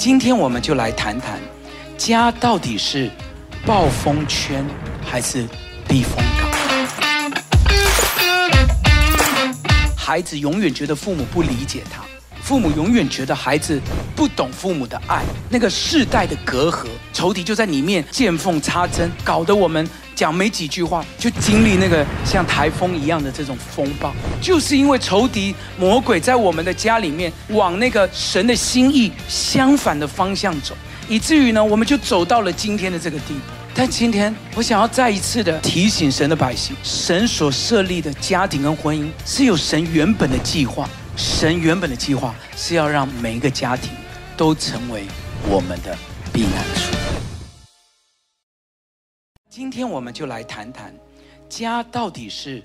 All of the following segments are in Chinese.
今天我们就来谈谈，家到底是暴风圈还是避风港？孩子永远觉得父母不理解他，父母永远觉得孩子不懂父母的爱，那个世代的隔阂，仇敌就在里面见缝插针，搞得我们。讲没几句话，就经历那个像台风一样的这种风暴，就是因为仇敌魔鬼在我们的家里面往那个神的心意相反的方向走，以至于呢，我们就走到了今天的这个地步。但今天我想要再一次的提醒神的百姓，神所设立的家庭跟婚姻是有神原本的计划，神原本的计划是要让每一个家庭都成为我们的避难处。今天我们就来谈谈，家到底是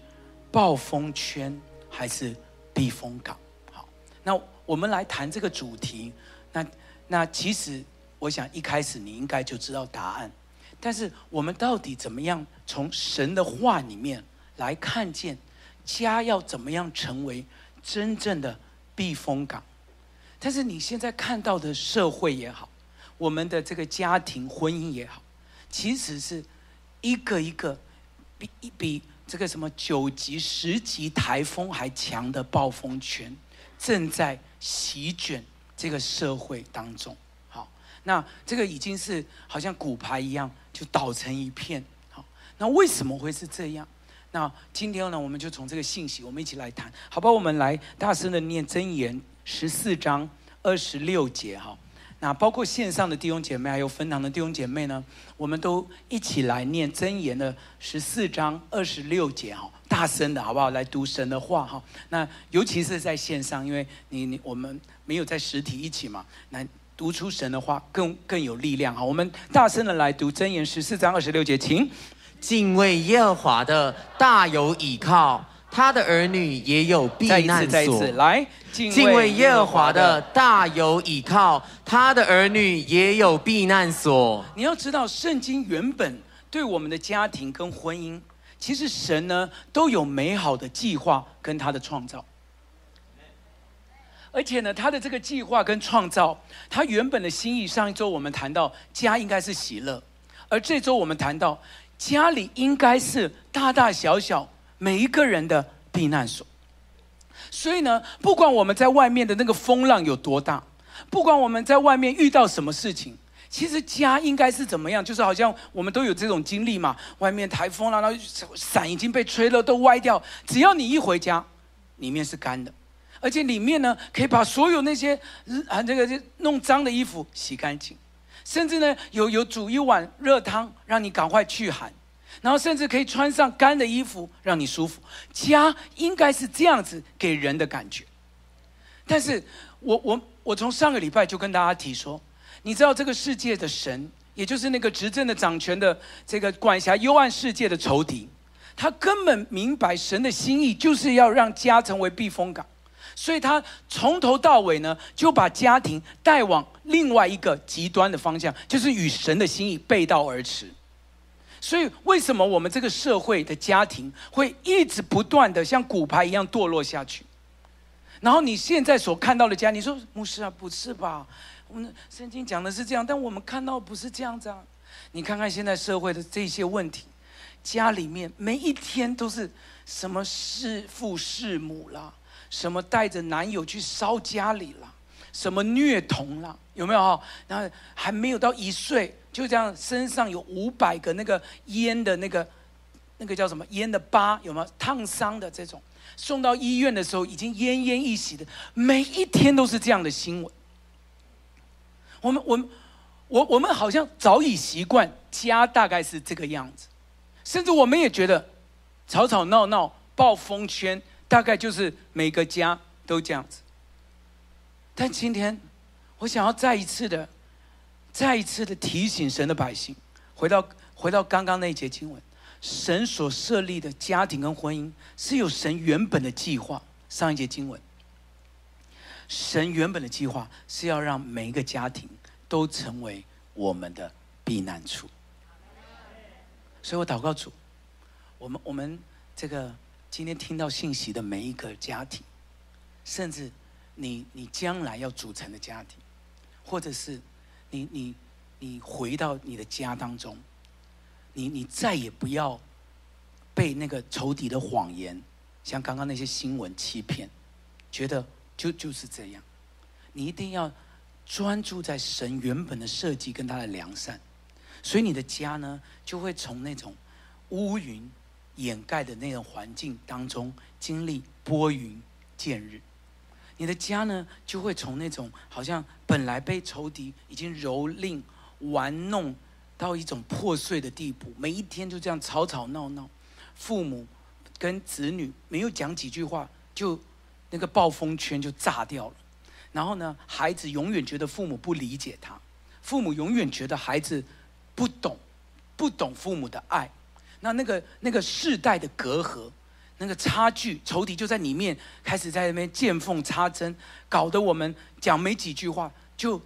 暴风圈还是避风港？好，那我们来谈这个主题。那那其实我想一开始你应该就知道答案，但是我们到底怎么样从神的话里面来看见家要怎么样成为真正的避风港？但是你现在看到的社会也好，我们的这个家庭婚姻也好，其实是。一个一个比一比这个什么九级、十级台风还强的暴风圈，正在席卷这个社会当中。好，那这个已经是好像骨牌一样，就倒成一片。好，那为什么会是这样？那今天呢，我们就从这个信息，我们一起来谈，好吧？我们来大声的念箴言十四章二十六节，哈。那包括线上的弟兄姐妹，还有分堂的弟兄姐妹呢，我们都一起来念箴言的十四章二十六节哈，大声的好不好？来读神的话哈。那尤其是在线上，因为你你我们没有在实体一起嘛，那读出神的话更更有力量哈。我们大声的来读箴言十四章二十六节，请敬畏耶和华的大有倚靠。他的儿女也有避难所。再一次，再一次，来，敬畏耶和华的大有倚靠，他的儿女也有避难所。你要知道，圣经原本对我们的家庭跟婚姻，其实神呢都有美好的计划跟他的创造。而且呢，他的这个计划跟创造，他原本的心意，上一周我们谈到家应该是喜乐，而这周我们谈到家里应该是大大小小。每一个人的避难所，所以呢，不管我们在外面的那个风浪有多大，不管我们在外面遇到什么事情，其实家应该是怎么样？就是好像我们都有这种经历嘛。外面台风了，然后伞已经被吹了，都歪掉。只要你一回家，里面是干的，而且里面呢，可以把所有那些啊这个弄脏的衣服洗干净，甚至呢，有有煮一碗热汤，让你赶快去寒。然后甚至可以穿上干的衣服，让你舒服。家应该是这样子给人的感觉。但是我我我从上个礼拜就跟大家提说，你知道这个世界的神，也就是那个执政的掌权的这个管辖幽暗世界的仇敌，他根本明白神的心意就是要让家成为避风港，所以他从头到尾呢，就把家庭带往另外一个极端的方向，就是与神的心意背道而驰。所以，为什么我们这个社会的家庭会一直不断的像骨牌一样堕落下去？然后你现在所看到的家，你说牧师啊，不是吧？我们圣经讲的是这样，但我们看到不是这样子啊。你看看现在社会的这些问题，家里面每一天都是什么弑父弑母啦，什么带着男友去烧家里啦，什么虐童了，有没有？然后还没有到一岁。就这样，身上有五百个那个烟的那个，那个叫什么烟的疤，有没有烫伤的这种？送到医院的时候已经奄奄一息的，每一天都是这样的新闻。我们我们我我们好像早已习惯家大概是这个样子，甚至我们也觉得吵吵闹闹、暴风圈大概就是每个家都这样子。但今天我想要再一次的。再一次的提醒神的百姓，回到回到刚刚那一节经文，神所设立的家庭跟婚姻是有神原本的计划。上一节经文，神原本的计划是要让每一个家庭都成为我们的避难处。所以我祷告主，我们我们这个今天听到信息的每一个家庭，甚至你你将来要组成的家庭。或者是你你你回到你的家当中，你你再也不要被那个仇敌的谎言，像刚刚那些新闻欺骗，觉得就就是这样。你一定要专注在神原本的设计跟他的良善，所以你的家呢，就会从那种乌云掩盖的那种环境当中，经历拨云见日。你的家呢，就会从那种好像本来被仇敌已经蹂躏、玩弄到一种破碎的地步，每一天就这样吵吵闹闹，父母跟子女没有讲几句话，就那个暴风圈就炸掉了。然后呢，孩子永远觉得父母不理解他，父母永远觉得孩子不懂，不懂父母的爱。那那个那个世代的隔阂。那个差距，仇敌就在里面开始在那边见缝插针，搞得我们讲没几句话，就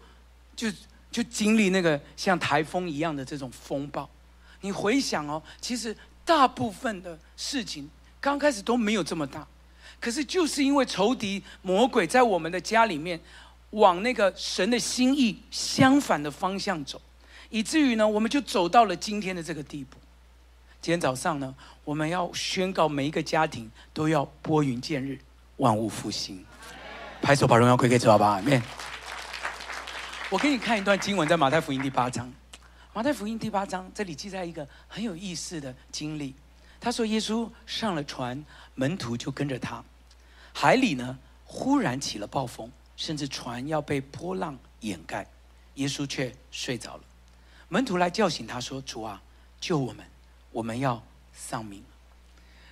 就就经历那个像台风一样的这种风暴。你回想哦，其实大部分的事情刚开始都没有这么大，可是就是因为仇敌魔鬼在我们的家里面，往那个神的心意相反的方向走，以至于呢，我们就走到了今天的这个地步。今天早上呢，我们要宣告每一个家庭都要拨云见日，万物复兴。拍手把荣耀归给主，好不好？阿们。我给你看一段经文，在马太福音第八章。马太福音第八章这里记载一个很有意思的经历。他说，耶稣上了船，门徒就跟着他。海里呢，忽然起了暴风，甚至船要被波浪掩盖，耶稣却睡着了。门徒来叫醒他说：“主啊，救我们！”我们要丧命。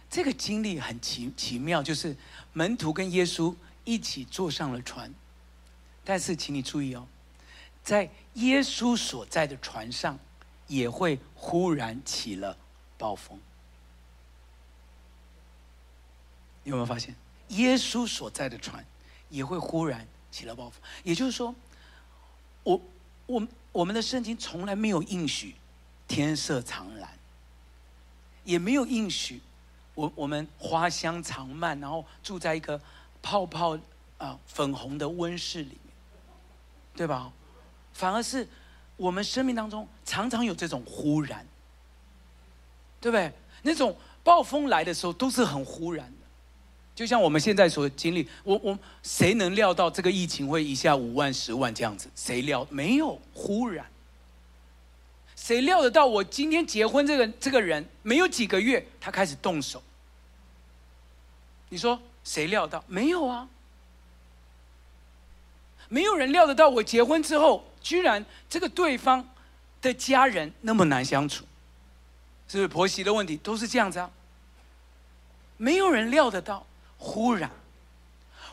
这个经历很奇奇妙，就是门徒跟耶稣一起坐上了船，但是请你注意哦，在耶稣所在的船上，也会忽然起了暴风。有没有发现，耶稣所在的船也会忽然起了暴风？也就是说，我我我们的圣经从来没有应许天色常蓝。也没有应许，我我们花香长漫，然后住在一个泡泡啊、粉红的温室里面，对吧？反而是我们生命当中常常有这种忽然，对不对？那种暴风来的时候都是很忽然的，就像我们现在所经历，我我谁能料到这个疫情会一下五万十万这样子？谁料没有忽然？谁料得到我今天结婚这个这个人没有几个月，他开始动手。你说谁料到？没有啊，没有人料得到我结婚之后，居然这个对方的家人那么难相处，是不是婆媳的问题都是这样子啊？没有人料得到，忽然，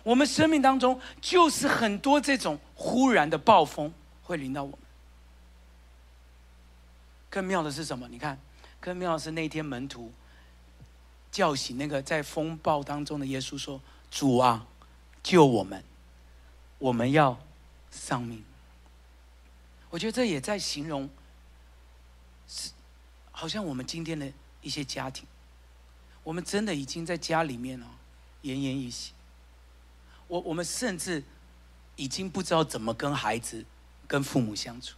我们生命当中就是很多这种忽然的暴风会临到我们。更妙的是什么？你看，更妙的是那天门徒叫醒那个在风暴当中的耶稣，说：“主啊，救我们！我们要丧命。”我觉得这也在形容，是好像我们今天的一些家庭，我们真的已经在家里面哦，奄奄一息。我我们甚至已经不知道怎么跟孩子、跟父母相处。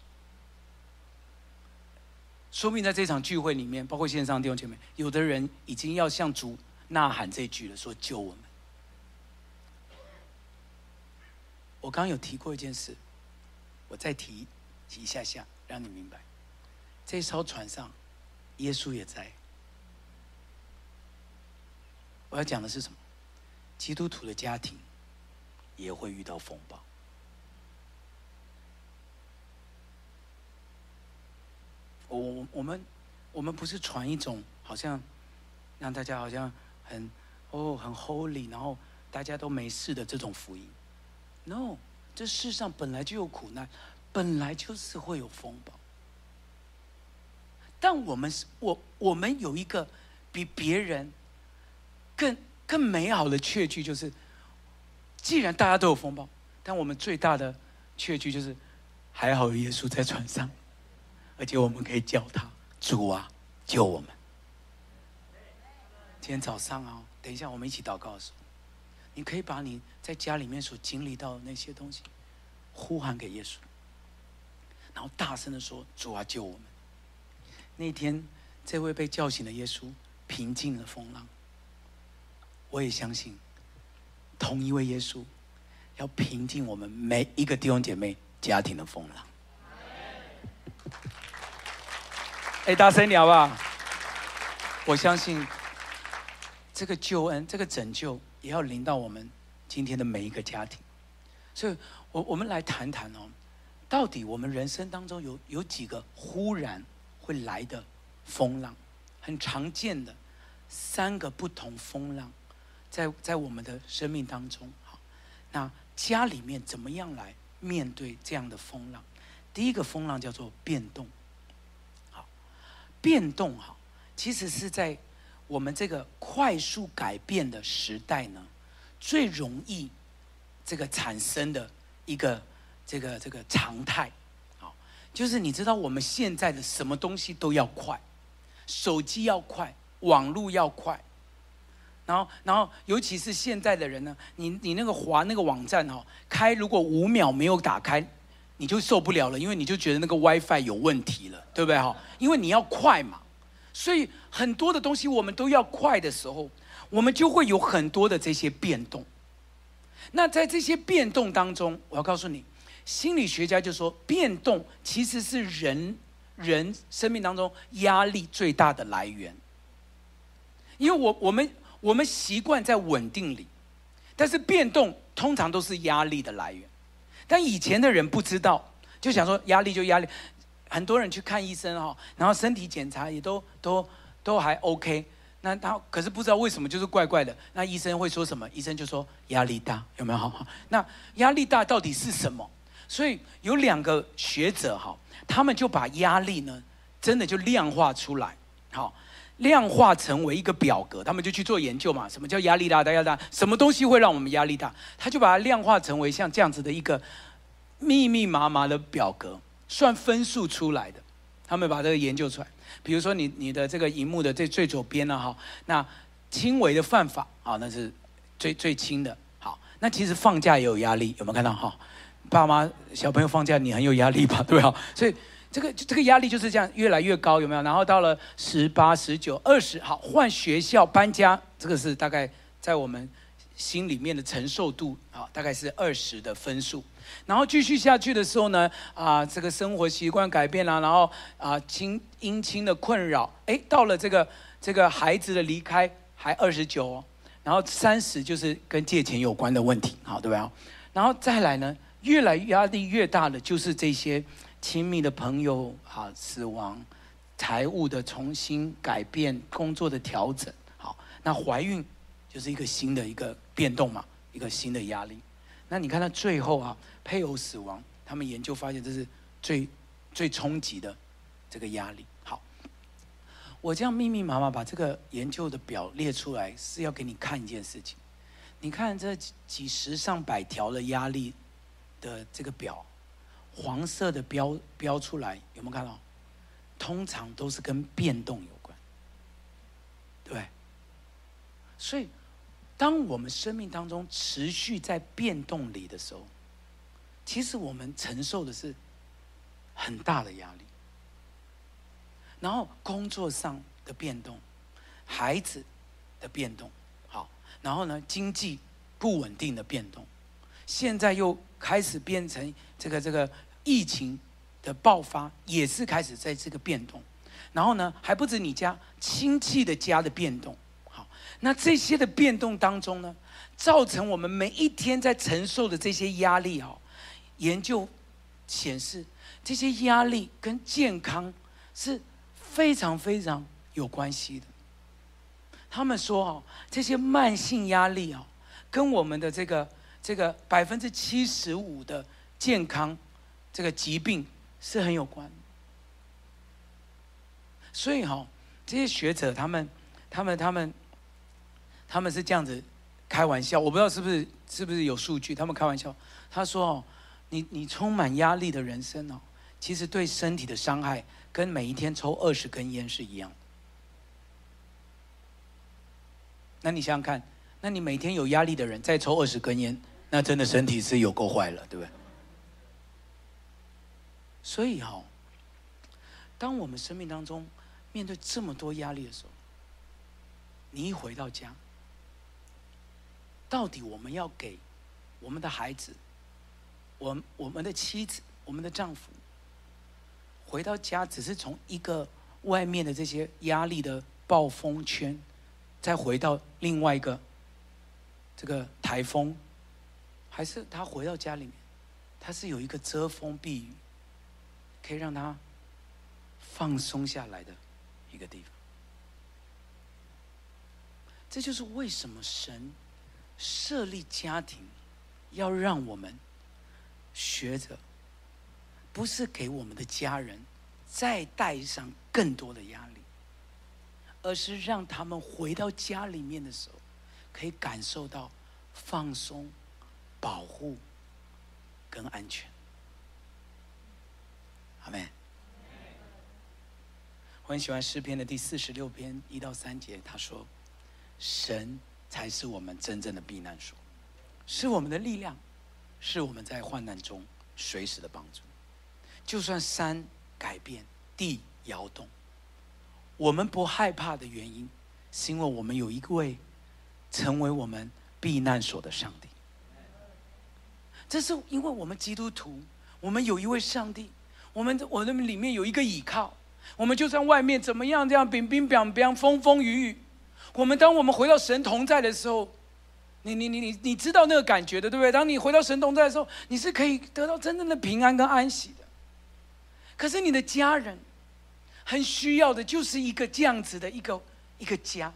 说明在这场聚会里面，包括线上弟兄姐妹，有的人已经要向主呐喊这句了，说救我们。我刚刚有提过一件事，我再提一下下，让你明白。这艘船上，耶稣也在。我要讲的是什么？基督徒的家庭也会遇到风暴。我我我们我们不是传一种好像让大家好像很哦很 holy，然后大家都没事的这种福音。No，这世上本来就有苦难，本来就是会有风暴。但我们是我我们有一个比别人更更美好的确据，就是既然大家都有风暴，但我们最大的确据就是还好有耶稣在船上。而且我们可以叫他主啊，救我们！今天早上啊，等一下我们一起祷告的时候，你可以把你在家里面所经历到的那些东西呼喊给耶稣。然后大声的说：“主啊，救我们！”那天，这位被叫醒的耶稣平静了风浪。我也相信，同一位耶稣要平静我们每一个弟兄姐妹家庭的风浪。哎，大声点好不好？我相信这个救恩、这个拯救，也要临到我们今天的每一个家庭。所以，我我们来谈谈哦，到底我们人生当中有有几个忽然会来的风浪，很常见的三个不同风浪，在在我们的生命当中。好，那家里面怎么样来面对这样的风浪？第一个风浪叫做变动。变动哈，其实是在我们这个快速改变的时代呢，最容易。这个产生的一个这个这个常态，好，就是你知道我们现在的什么东西都要快，手机要快，网络要快，然后然后尤其是现在的人呢，你你那个滑那个网站哦，开如果五秒没有打开，你就受不了了，因为你就觉得那个 WiFi 有问题了，对不对哈？因为你要快嘛，所以很多的东西我们都要快的时候，我们就会有很多的这些变动。那在这些变动当中，我要告诉你，心理学家就说，变动其实是人人生命当中压力最大的来源。因为我我们我们习惯在稳定里，但是变动通常都是压力的来源。但以前的人不知道，就想说压力就压力，很多人去看医生哈，然后身体检查也都都都还 OK。那他可是不知道为什么就是怪怪的。那医生会说什么？医生就说压力大，有没有？好好。那压力大到底是什么？所以有两个学者哈，他们就把压力呢，真的就量化出来，好，量化成为一个表格。他们就去做研究嘛。什么叫压力大？大压力大？什么东西会让我们压力大？他就把它量化成为像这样子的一个密密麻麻的表格，算分数出来的。他们把这个研究出来。比如说你你的这个荧幕的最最左边呢，哈，那轻微的犯法啊，那是最最轻的。好，那其实放假也有压力，有没有看到哈？爸妈小朋友放假，你很有压力吧？对吧？所以这个这个压力就是这样越来越高，有没有？然后到了十八、十九、二十，好，换学校搬家，这个是大概在我们心里面的承受度啊，大概是二十的分数。然后继续下去的时候呢，啊，这个生活习惯改变了，然后啊，亲姻亲的困扰，哎，到了这个这个孩子的离开，还二十九哦，然后三十就是跟借钱有关的问题，好，对吧？然后再来呢，越来压力越大的就是这些亲密的朋友啊死亡，财务的重新改变，工作的调整，好，那怀孕就是一个新的一个变动嘛，一个新的压力。那你看到最后啊，配偶死亡，他们研究发现这是最最冲击的这个压力。好，我这样密密麻麻把这个研究的表列出来，是要给你看一件事情。你看这几十上百条的压力的这个表，黄色的标标出来，有没有看到？通常都是跟变动有关，对。所以。当我们生命当中持续在变动里的时候，其实我们承受的是很大的压力。然后工作上的变动，孩子的变动，好，然后呢，经济不稳定的变动，现在又开始变成这个这个疫情的爆发，也是开始在这个变动。然后呢，还不止你家亲戚的家的变动。好那这些的变动当中呢，造成我们每一天在承受的这些压力哦，研究显示，这些压力跟健康是非常非常有关系的。他们说哦，这些慢性压力哦，跟我们的这个这个百分之七十五的健康这个疾病是很有关。所以哈，这些学者他们他们。他们他们是这样子开玩笑，我不知道是不是是不是有数据。他们开玩笑，他说：“哦，你你充满压力的人生哦，其实对身体的伤害跟每一天抽二十根烟是一样。”那你想想看，那你每天有压力的人再抽二十根烟，那真的身体是有够坏了，对不对？所以哈、哦，当我们生命当中面对这么多压力的时候，你一回到家，到底我们要给我们的孩子、我我们的妻子、我们的丈夫，回到家只是从一个外面的这些压力的暴风圈，再回到另外一个这个台风，还是他回到家里面，他是有一个遮风避雨，可以让他放松下来的一个地方。这就是为什么神设立家庭，要让我们学着，不是给我们的家人再带上更多的压力，而是让他们回到家里面的时候，可以感受到放松、保护跟安全。阿门。我很喜欢诗篇的第四十六篇一到三节，他说。神才是我们真正的避难所，是我们的力量，是我们在患难中随时的帮助。就算山改变，地摇动，我们不害怕的原因，是因为我们有一位成为我们避难所的上帝。这是因为我们基督徒，我们有一位上帝，我们我们里面有一个依靠。我们就算外面怎么样，这样冰冰凉凉，风风雨雨。我们当我们回到神同在的时候，你你你你你知道那个感觉的，对不对？当你回到神同在的时候，你是可以得到真正的平安跟安息的。可是你的家人很需要的就是一个这样子的一个一个家。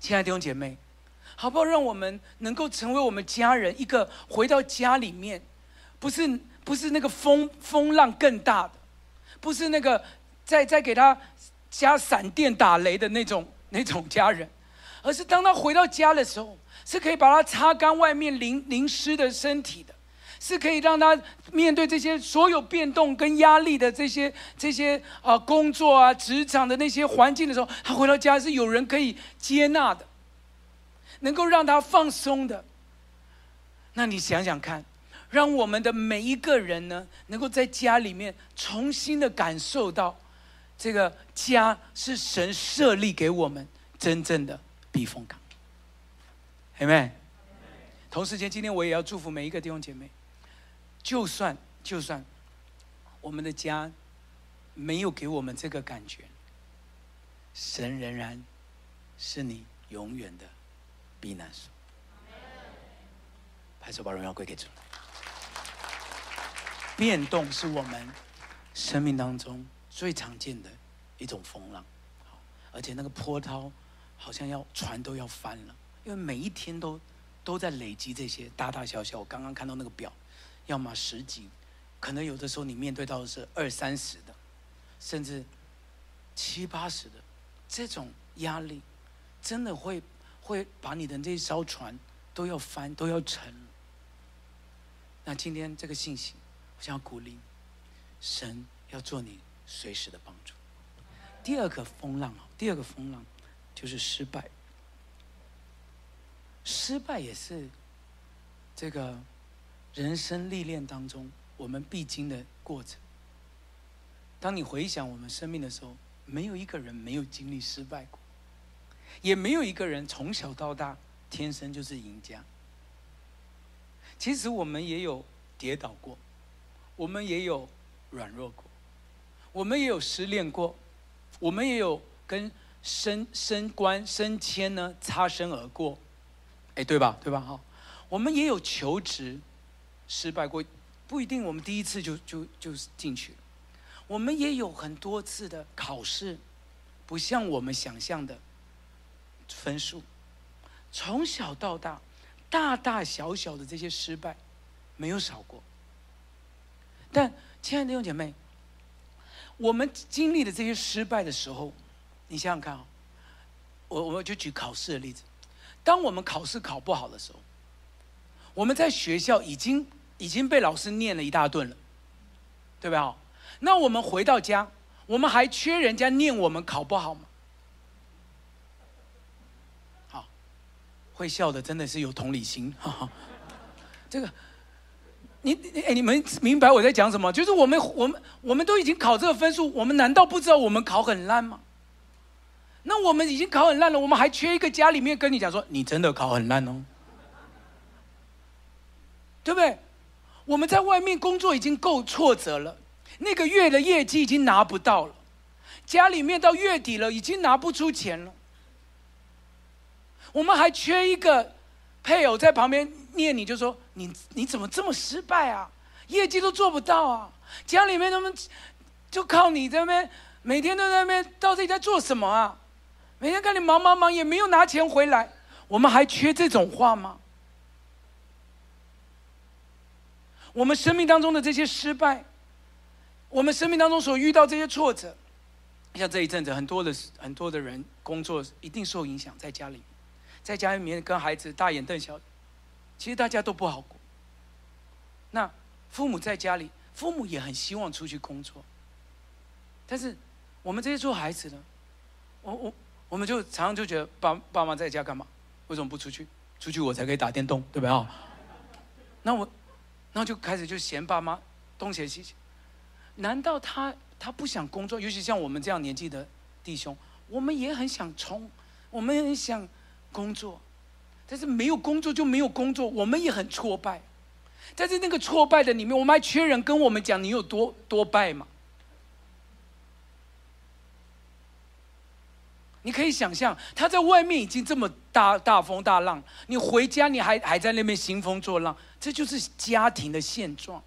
亲爱的弟兄姐妹，好不好？让我们能够成为我们家人一个回到家里面，不是不是那个风风浪更大的，不是那个再再给他加闪电打雷的那种。那种家人，而是当他回到家的时候，是可以把他擦干外面淋淋湿的身体的，是可以让他面对这些所有变动跟压力的这些这些啊、工作啊职场的那些环境的时候，他回到家是有人可以接纳的，能够让他放松的。那你想想看，让我们的每一个人呢，能够在家里面重新的感受到。这个家是神设立给我们真正的避风港，阿们。同时间，今天我也要祝福每一个弟兄姐妹，就算就算我们的家没有给我们这个感觉，神仍然是你永远的避难所。拍手把荣耀归给主。变动是我们生命当中。最常见的一种风浪，而且那个波涛好像要船都要翻了，因为每一天都都在累积这些大大小小。我刚刚看到那个表，要么十几，可能有的时候你面对到的是二三十的，甚至七八十的这种压力，真的会会把你的这艘船都要翻都要沉。那今天这个信息，我想要鼓励神要做你。随时的帮助。第二个风浪啊，第二个风浪就是失败。失败也是这个人生历练当中我们必经的过程。当你回想我们生命的时候，没有一个人没有经历失败过，也没有一个人从小到大天生就是赢家。其实我们也有跌倒过，我们也有软弱过。我们也有失恋过，我们也有跟升升官升迁呢擦身而过，哎，对吧？对吧？哈，我们也有求职失败过，不一定我们第一次就就就进去。我们也有很多次的考试，不像我们想象的分数。从小到大，大大小小的这些失败，没有少过。但亲爱的弟兄姐妹。我们经历的这些失败的时候，你想想看啊，我我就举考试的例子，当我们考试考不好的时候，我们在学校已经已经被老师念了一大顿了，对吧？那我们回到家，我们还缺人家念我们考不好吗？好，会笑的真的是有同理心，哈哈，这个你哎，你们明白我在讲什么？就是我们我们我们都已经考这个分数，我们难道不知道我们考很烂吗？那我们已经考很烂了，我们还缺一个家里面跟你讲说，你真的考很烂哦，对不对？我们在外面工作已经够挫折了，那个月的业绩已经拿不到了，家里面到月底了已经拿不出钱了，我们还缺一个配偶在旁边念你，就说你你怎么这么失败啊？业绩都做不到啊！家里面他们就靠你在那边，每天都在那边，到底在做什么啊？每天看你忙忙忙，也没有拿钱回来，我们还缺这种话吗？我们生命当中的这些失败，我们生命当中所遇到这些挫折，像这一阵子很多的很多的人工作一定受影响，在家里，在家里面跟孩子大眼瞪小，其实大家都不好过。那父母在家里，父母也很希望出去工作，但是我们这些做孩子的，我我我们就常常就觉得爸爸妈在家干嘛？为什么不出去？出去我才可以打电动，对不对啊？那我。那就开始就嫌爸妈东嫌西嫌，难道他他不想工作？尤其像我们这样年纪的弟兄，我们也很想冲，我们也很想工作，但是没有工作就没有工作，我们也很挫败。但是那个挫败的里面，我们还缺人跟我们讲你有多多败吗？你可以想象他在外面已经这么大大风大浪，你回家你还还在那边兴风作浪。这就是家庭的现状。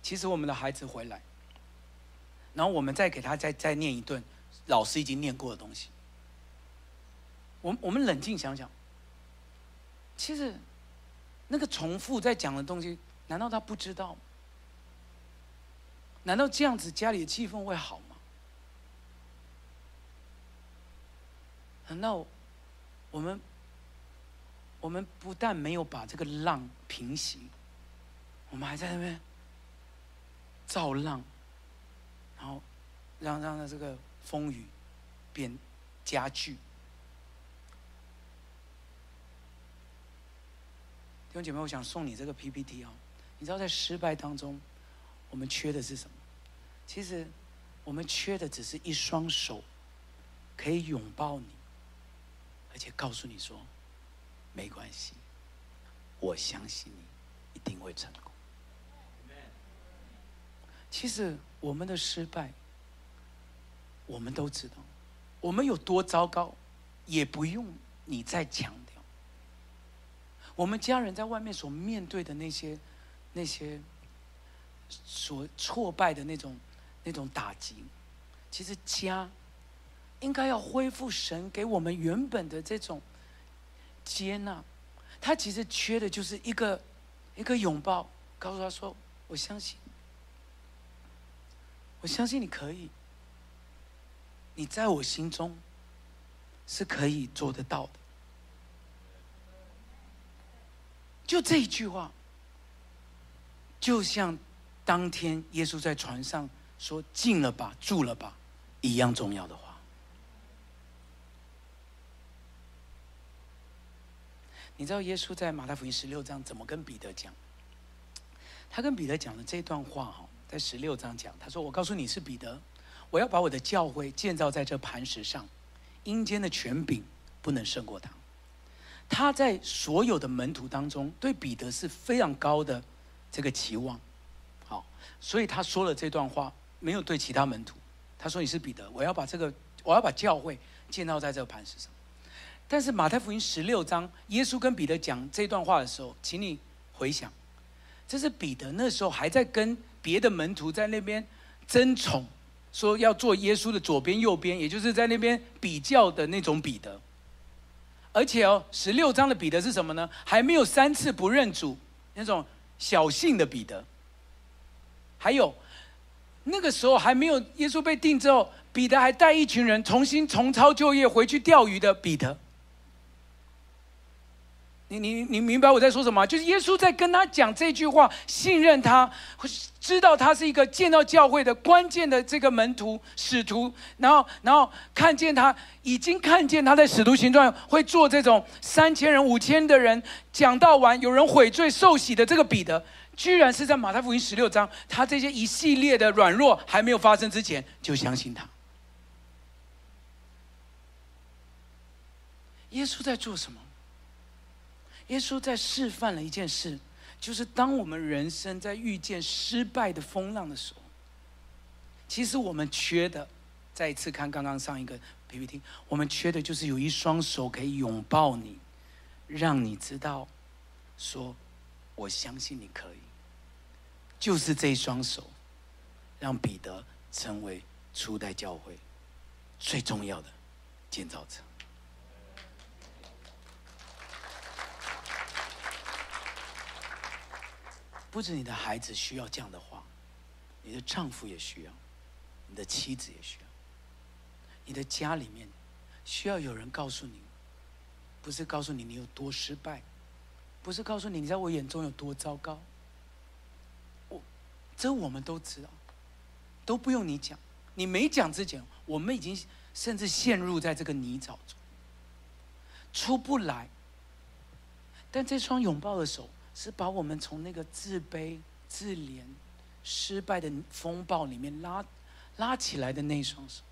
其实我们的孩子回来，然后我们再给他再再念一顿老师已经念过的东西。我我们冷静想想，其实那个重复在讲的东西，难道他不知道？难道这样子家里的气氛会好吗？难道我们？我们不但没有把这个浪平息，我们还在那边造浪，然后让让它这个风雨变加剧。兄弟姐妹，我想送你这个 PPT 哦。你知道在失败当中，我们缺的是什么？其实我们缺的只是一双手，可以拥抱你，而且告诉你说。没关系，我相信你一定会成功。其实我们的失败，我们都知道，我们有多糟糕，也不用你再强。我们家人在外面所面对的那些、那些所挫败的那种、那种打击，其实家应该要恢复神给我们原本的这种。接纳，他其实缺的就是一个一个拥抱，告诉他说：“我相信，我相信你可以，你在我心中是可以做得到的。”就这一句话，就像当天耶稣在船上说“进了吧，住了吧”一样重要的话。你知道耶稣在马太福音十六章怎么跟彼得讲？他跟彼得讲的这段话哈，在十六章讲，他说：“我告诉你是彼得，我要把我的教会建造在这磐石上，阴间的权柄不能胜过他。”他在所有的门徒当中，对彼得是非常高的这个期望，好，所以他说了这段话，没有对其他门徒，他说：“你是彼得，我要把这个，我要把教会建造在这个磐石上。”但是马太福音十六章，耶稣跟彼得讲这段话的时候，请你回想，这是彼得那时候还在跟别的门徒在那边争宠，说要做耶稣的左边右边，也就是在那边比较的那种彼得。而且哦，十六章的彼得是什么呢？还没有三次不认主那种小性的彼得。还有那个时候还没有耶稣被定之后，彼得还带一群人重新重操旧业回去钓鱼的彼得。你你你明白我在说什么？就是耶稣在跟他讲这句话，信任他，知道他是一个建造教会的关键的这个门徒使徒，然后然后看见他已经看见他在使徒行传会做这种三千人五千的人讲到完，有人悔罪受洗的这个彼得，居然是在马太福音十六章，他这些一系列的软弱还没有发生之前就相信他。耶稣在做什么？耶稣在示范了一件事，就是当我们人生在遇见失败的风浪的时候，其实我们缺的，再一次看刚刚上一个 PPT，我们缺的就是有一双手可以拥抱你，让你知道，说我相信你可以。就是这一双手，让彼得成为初代教会最重要的建造者。不止你的孩子需要这样的话，你的丈夫也需要，你的妻子也需要，你的家里面需要有人告诉你，不是告诉你你有多失败，不是告诉你你在我眼中有多糟糕。我，这我们都知道，都不用你讲，你没讲之前，我们已经甚至陷入在这个泥沼中，出不来。但这双拥抱的手。是把我们从那个自卑、自怜、失败的风暴里面拉拉起来的那双手，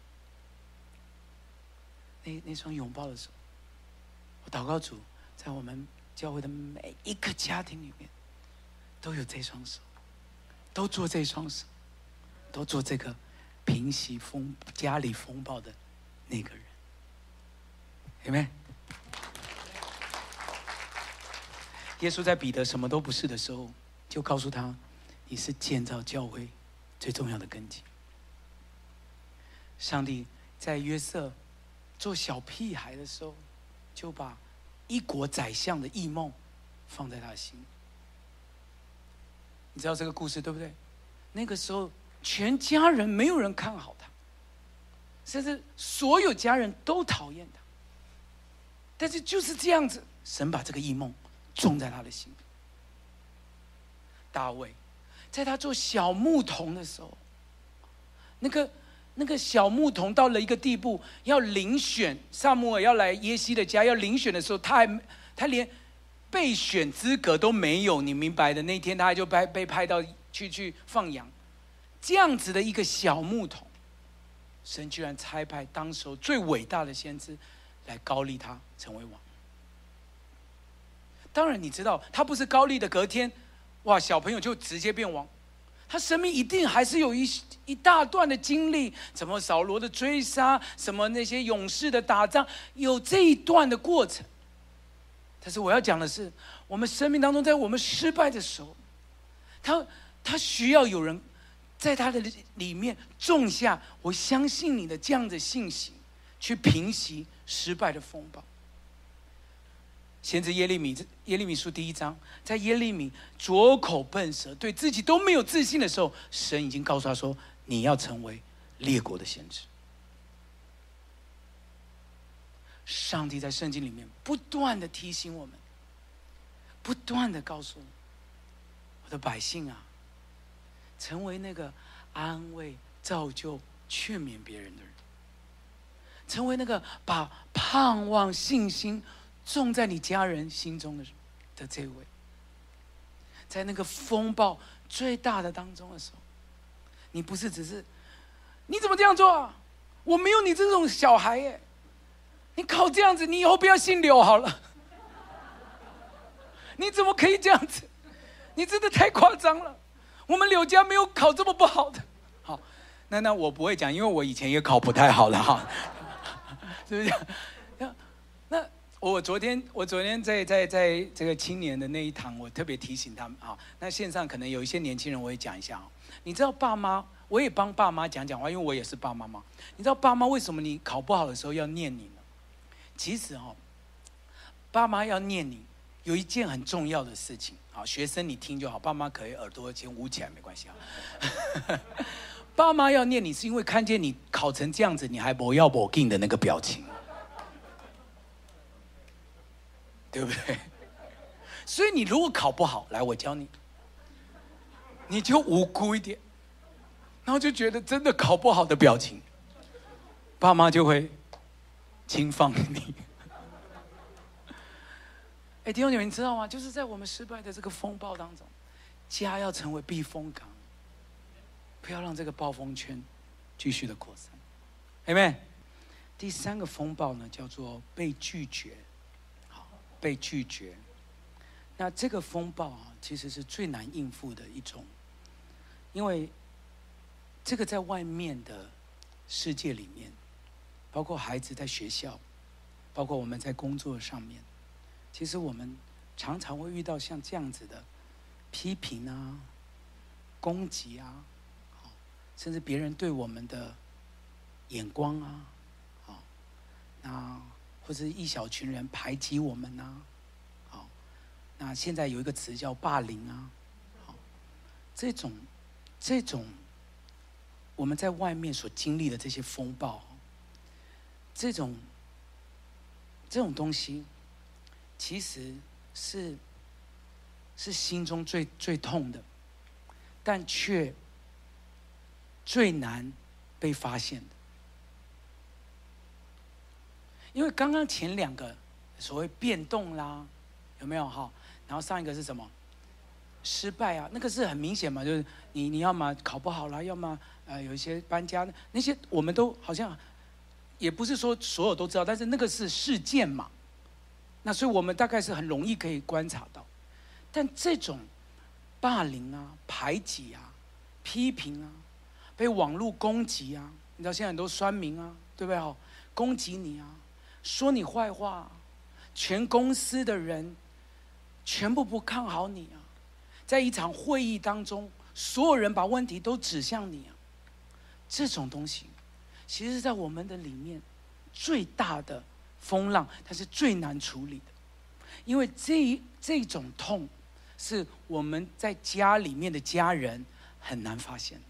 那那双拥抱的手。我祷告主，在我们教会的每一个家庭里面，都有这双手，都做这双手，都做这个平息风家里风暴的那个人，有没有？耶稣在彼得什么都不是的时候，就告诉他：“你是建造教会最重要的根基。”上帝在约瑟做小屁孩的时候，就把一国宰相的异梦放在他心。你知道这个故事对不对？那个时候，全家人没有人看好他，甚至所有家人都讨厌他。但是就是这样子，神把这个异梦。种在他的心里。大卫，在他做小牧童的时候，那个那个小牧童到了一个地步，要遴选撒母耳要来耶西的家，要遴选的时候，他还他连备选资格都没有，你明白的？那天他就被被派到去去放羊，这样子的一个小牧童，神居然差派当时候最伟大的先知来高利他成为王。当然，你知道他不是膏立的隔天，哇，小朋友就直接变王，他生命一定还是有一一大段的经历，什么扫罗的追杀，什么那些勇士的打仗，有这一段的过程。但是我要讲的是，我们生命当中，在我们失败的时候，他他需要有人在他的里面种下我相信你的这样的信心，去平息失败的风暴。先知耶利米，耶利米书第一章，在耶利米拙口笨舌，对自己都没有自信的时候，神已经告诉他说：“你要成为列国的先知。”上帝在圣经里面不断的提醒我们，不断的告诉我的百姓啊，成为那个安慰、造就、劝勉别人的人，成为那个把盼望、信心。种在你家人心中的的这位，在那个风暴最大的当中的时候，你不是只是，你怎么这样做啊？我没有你这种小孩耶，你考这样子，你以后不要姓刘好了。你怎么可以这样子？你真的太夸张了。我们柳家没有考这么不好的。好，那那我不会讲，因为我以前也考不太好了哈，是不是？我昨天，我昨天在在在这个青年的那一堂，我特别提醒他们啊。那线上可能有一些年轻人，我也讲一下啊。你知道爸妈，我也帮爸妈讲讲话，因为我也是爸妈嘛。你知道爸妈为什么你考不好的时候要念你呢？其实哦，爸妈要念你，有一件很重要的事情啊。学生你听就好，爸妈可以耳朵先捂起来没关系啊。爸妈要念你，是因为看见你考成这样子，你还不要不进的那个表情。对不对？所以你如果考不好，来我教你，你就无辜一点，然后就觉得真的考不好的表情，爸妈就会轻放你。哎，弟兄姐妹，你知道吗？就是在我们失败的这个风暴当中，家要成为避风港，不要让这个暴风圈继续的扩散。Amen。第三个风暴呢，叫做被拒绝。被拒绝。那这个风暴啊，其实是最难应付的一种，因为这个在外面的世界里面，包括孩子在学校，包括我们在工作上面。其实我们常常会遇到像这样子的批评啊、攻击啊，甚至别人对我们的眼光啊，啊，那或者一小群人排挤我们呐，好，那现在有一个词叫霸凌啊，好，这种这种我们在外面所经历的这些风暴，这种这种东西。其实是是心中最最痛的，但却最难被发现的。因为刚刚前两个所谓变动啦，有没有哈？然后上一个是什么？失败啊，那个是很明显嘛，就是你你要么考不好啦，要么呃有一些搬家，那些我们都好像也不是说所有都知道，但是那个是事件嘛。那所以，我们大概是很容易可以观察到，但这种霸凌啊、排挤啊、批评啊、被网络攻击啊，你知道现在很多酸民啊，对不对？哦，攻击你啊，说你坏话，全公司的人全部不看好你啊，在一场会议当中，所有人把问题都指向你啊，这种东西，其实，在我们的里面最大的。风浪，它是最难处理的，因为这这种痛，是我们在家里面的家人很难发现。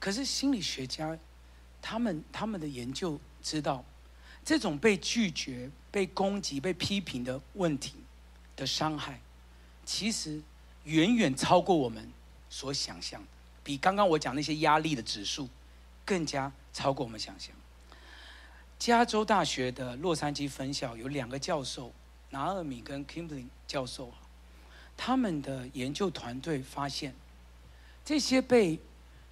可是心理学家，他们他们的研究知道，这种被拒绝、被攻击、被批评的问题的伤害，其实远远超过我们所想象的，比刚刚我讲那些压力的指数更加。超过我们想象。加州大学的洛杉矶分校有两个教授，拿尔米跟 Kimling 教授，他们的研究团队发现，这些被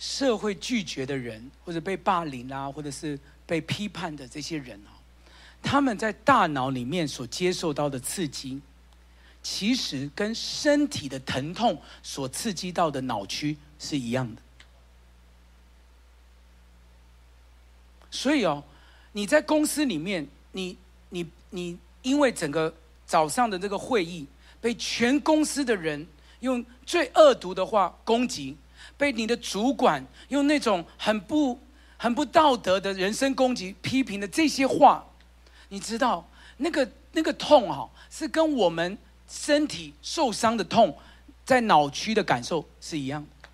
社会拒绝的人，或者被霸凌啊，或者是被批判的这些人啊，他们在大脑里面所接受到的刺激，其实跟身体的疼痛所刺激到的脑区是一样的。所以哦，你在公司里面，你你你，因为整个早上的这个会议被全公司的人用最恶毒的话攻击，被你的主管用那种很不很不道德的人身攻击批评的这些话，你知道那个那个痛哈，是跟我们身体受伤的痛在脑区的感受是一样的。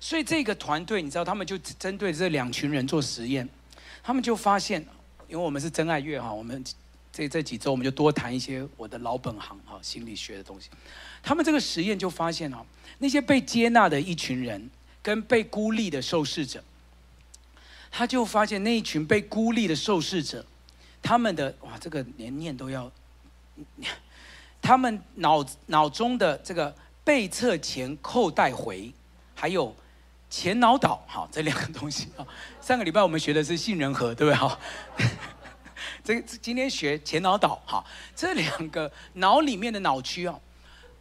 所以这个团队，你知道，他们就针对这两群人做实验，他们就发现，因为我们是真爱月哈，我们这这几周我们就多谈一些我的老本行哈，心理学的东西。他们这个实验就发现哦，那些被接纳的一群人跟被孤立的受试者，他就发现那一群被孤立的受试者，他们的哇，这个连念都要，他们脑脑中的这个背侧前扣带回，还有。前脑岛，好，这两个东西啊。上个礼拜我们学的是杏仁核，对不对？好，这今天学前脑岛，好，这两个脑里面的脑区啊，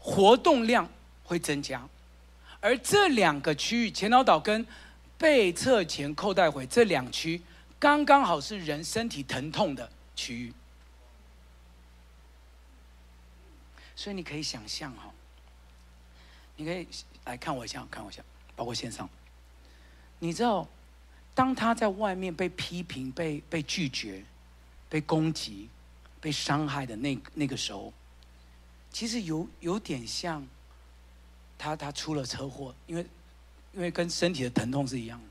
活动量会增加，而这两个区域，前脑岛跟背侧前扣带回这两区，刚刚好是人身体疼痛的区域，所以你可以想象哈，你可以来看我一下，看我一下。包括线上，你知道，当他在外面被批评、被被拒绝、被攻击、被伤害的那那个时候，其实有有点像他他出了车祸，因为因为跟身体的疼痛是一样的，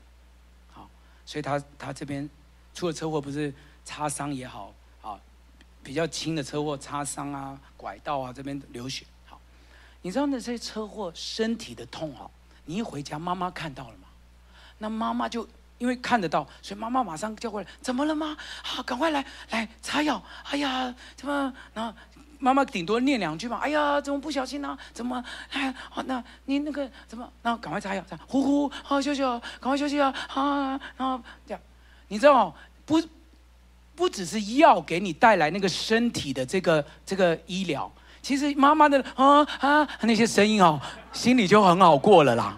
好，所以他他这边出了车祸，不是擦伤也好啊，比较轻的车祸，擦伤啊、拐道啊，这边流血。好，你知道那些车祸身体的痛哦，你一回家，妈妈看到了吗？那妈妈就因为看得到，所以妈妈马上叫过来，怎么了吗？好，赶快来来擦药。哎呀，怎么？然后妈妈顶多念两句嘛。哎呀，怎么不小心呢、怎么？哎，好，那你那个怎么？然后赶快擦药，擦，呼呼，好休息哦，赶快休息啊，啊，然后这样，你知道不？不只是药给你带来那个身体的这个这个医疗，其实妈妈的啊啊那些声音哦，心里就很好过了啦。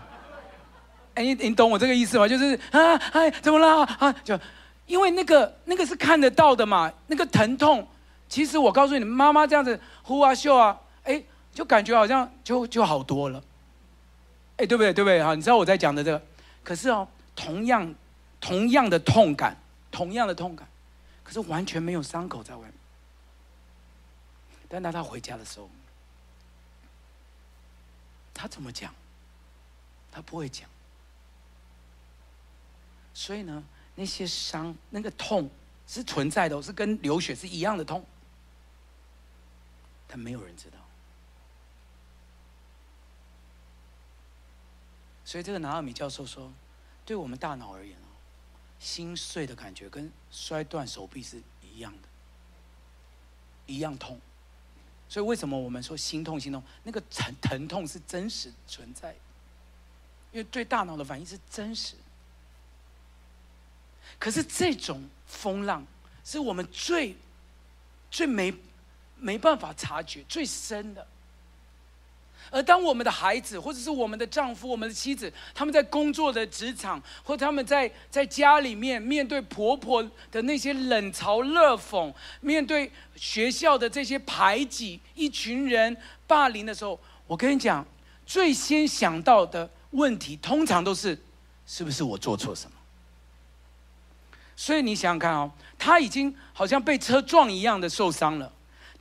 哎，你你懂我这个意思吗？就是啊哎怎么啦啊？就因为那个那个是看得到的嘛，那个疼痛，其实我告诉你，妈妈这样子呼啊秀啊，哎，就感觉好像就就好多了。哎，对不对？对不对？哈，你知道我在讲的这个，可是哦，同样同样的痛感，同样的痛感。可是完全没有伤口在外面，但当他回家的时候，他怎么讲？他不会讲。所以呢，那些伤、那个痛是存在的，是跟流血是一样的痛，但没有人知道。所以这个拿俄米教授说，对我们大脑而言。心碎的感觉跟摔断手臂是一样的，一样痛。所以为什么我们说心痛？心痛那个疼疼痛是真实存在，因为对大脑的反应是真实。可是这种风浪是我们最最没没办法察觉最深的。而当我们的孩子，或者是我们的丈夫、我们的妻子，他们在工作的职场，或他们在在家里面面对婆婆的那些冷嘲热讽，面对学校的这些排挤、一群人霸凌的时候，我跟你讲，最先想到的问题，通常都是是不是我做错什么？所以你想想看哦，他已经好像被车撞一样的受伤了，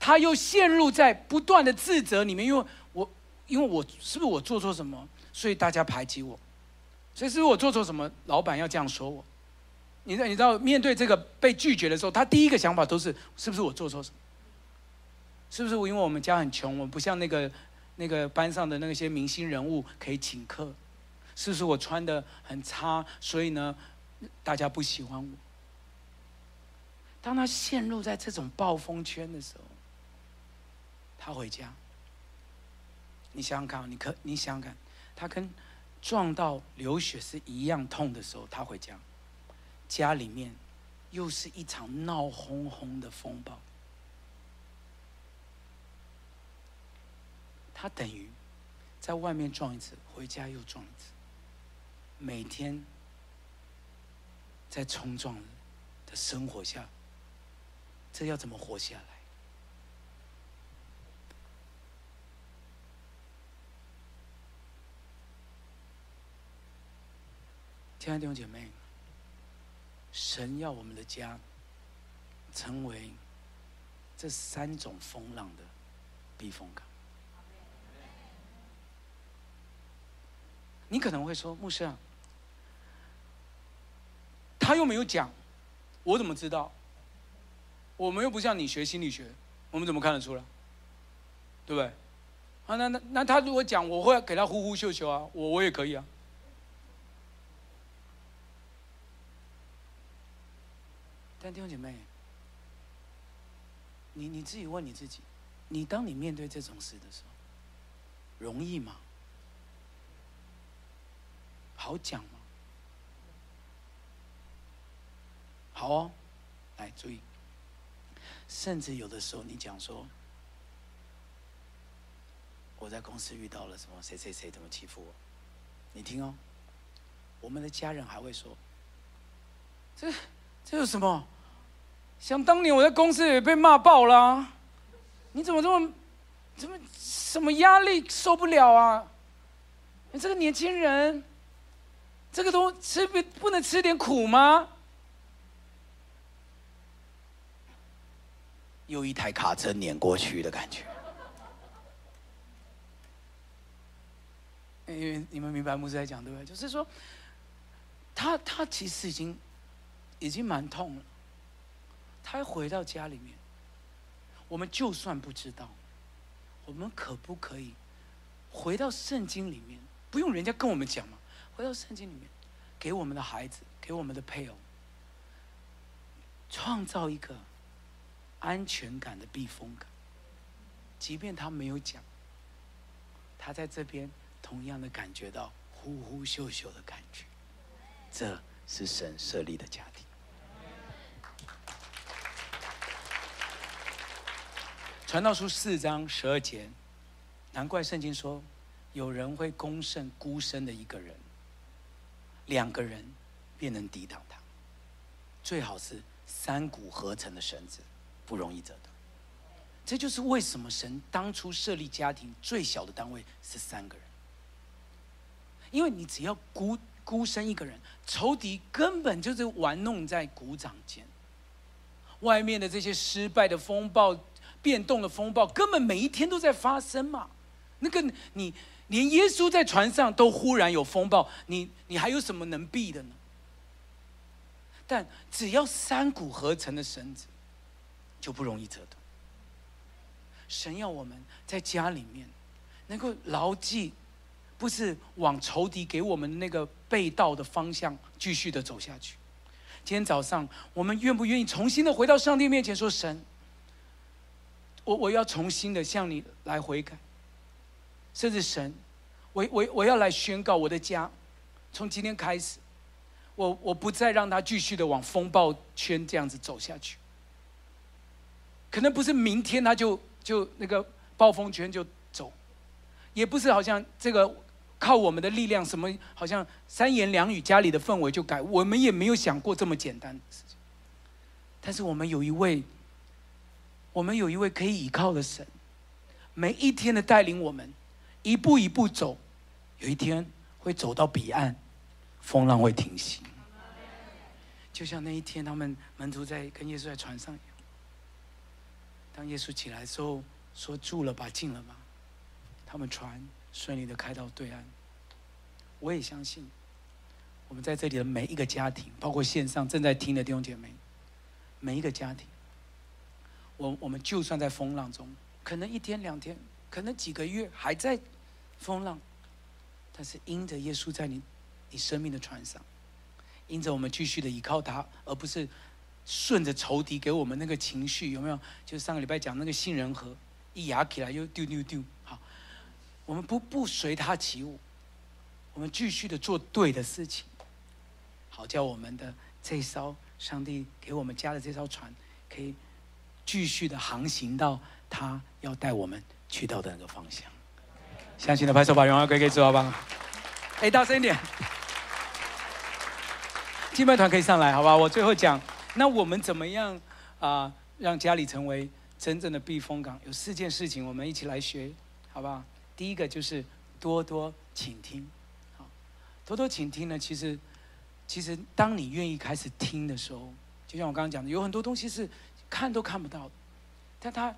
他又陷入在不断的自责里面，因为我。因为我是不是我做错什么，所以大家排挤我？所以是不是我做错什么，老板要这样说我？你知道，你知道，面对这个被拒绝的时候，他第一个想法都是：是不是我做错什么？是不是因为我们家很穷，我们不像那个那个班上的那些明星人物可以请客？是不是我穿得很差，所以呢，大家不喜欢我？当他陷入在这种暴风圈的时候，他回家。你想想看，你可你想想看，他跟撞到流血是一样痛的时候，他回家，家里面又是一场闹哄哄的风暴。他等于在外面撞一次，回家又撞一次，每天在冲撞的生活下，这要怎么活下来？亲爱的弟兄姐妹，神要我们的家成为这三种风浪的避风港。你可能会说，牧师啊，他又没有讲，我怎么知道？我们又不像你学心理学，我们怎么看得出来？对不对？啊，那那那他如果讲，我会给他呼呼秀秀啊，我我也可以啊。但弟兄姐妹，你你自己问你自己，你当你面对这种事的时候，容易吗？好讲吗？好哦，来注意，甚至有的时候你讲说，我在公司遇到了什么谁谁谁怎么欺负我，你听哦，我们的家人还会说，这。这有什么？想当年我在公司也被骂爆了啊，你怎么这么，怎么什么压力受不了啊？你这个年轻人，这个都吃不不能吃点苦吗？又一台卡车碾过去的感觉。因为你们明白牧师在讲对不对？就是说，他他其实已经。已经蛮痛了，他回到家里面，我们就算不知道，我们可不可以回到圣经里面？不用人家跟我们讲嘛，回到圣经里面，给我们的孩子，给我们的配偶，创造一个安全感的避风港。即便他没有讲，他在这边同样的感觉到呼呼秀秀的感觉。这是神设立的家庭。传道书四章十二节，难怪圣经说，有人会攻胜孤身的一个人，两个人便能抵挡他。最好是三股合成的绳子，不容易折断。这就是为什么神当初设立家庭最小的单位是三个人，因为你只要孤孤身一个人，仇敌根本就是玩弄在股掌间，外面的这些失败的风暴。变动的风暴根本每一天都在发生嘛，那个你连耶稣在船上都忽然有风暴，你你还有什么能避的呢？但只要三股合成的绳子，就不容易折断。神要我们在家里面能够牢记，不是往仇敌给我们那个被盗的方向继续的走下去。今天早上，我们愿不愿意重新的回到上帝面前说神？我我要重新的向你来悔改，甚至神，我我我要来宣告我的家，从今天开始，我我不再让他继续的往风暴圈这样子走下去。可能不是明天他就就那个暴风圈就走，也不是好像这个靠我们的力量什么，好像三言两语家里的氛围就改，我们也没有想过这么简单的事情。但是我们有一位。我们有一位可以依靠的神，每一天的带领我们，一步一步走，有一天会走到彼岸，风浪会停息。就像那一天，他们门徒在跟耶稣在船上一样。当耶稣起来之后，说住了吧，静了吧，他们船顺利的开到对岸。我也相信，我们在这里的每一个家庭，包括线上正在听的弟兄姐妹，每一个家庭。我我们就算在风浪中，可能一天两天，可能几个月还在风浪，但是因着耶稣在你你生命的船上，因着我们继续的依靠他，而不是顺着仇敌给我们那个情绪，有没有？就上个礼拜讲那个杏仁核，一压起来又丢丢丢，好，我们不不随他起舞，我们继续的做对的事情，好叫我们的这艘上帝给我们加的这艘船可以。继续的航行到他要带我们去到的那个方向。相信的拍手，把荣耀归给主，好不好？哎，大声一点！敬拜团可以上来，好不好？我最后讲，那我们怎么样啊、让家里成为真正的避风港？有四件事情，我们一起来学，好不好？第一个就是多多倾听，好，多多倾听呢，其实，其实当你愿意开始听的时候，就像我刚刚讲的，有很多东西是。看都看不到，但他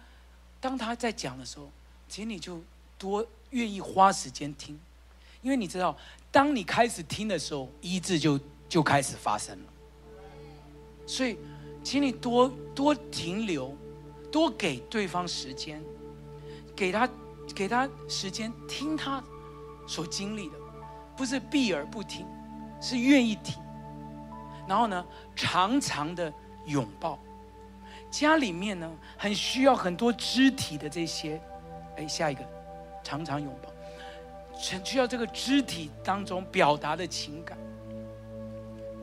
当他在讲的时候，请你就多愿意花时间听，因为你知道，当你开始听的时候，医治就就开始发生了。所以，请你多多停留，多给对方时间，给他给他时间听他所经历的，不是避而不听，是愿意听。然后呢，长长的拥抱。家里面呢，很需要很多肢体的这些，哎，下一个，常常拥抱，很需要这个肢体当中表达的情感。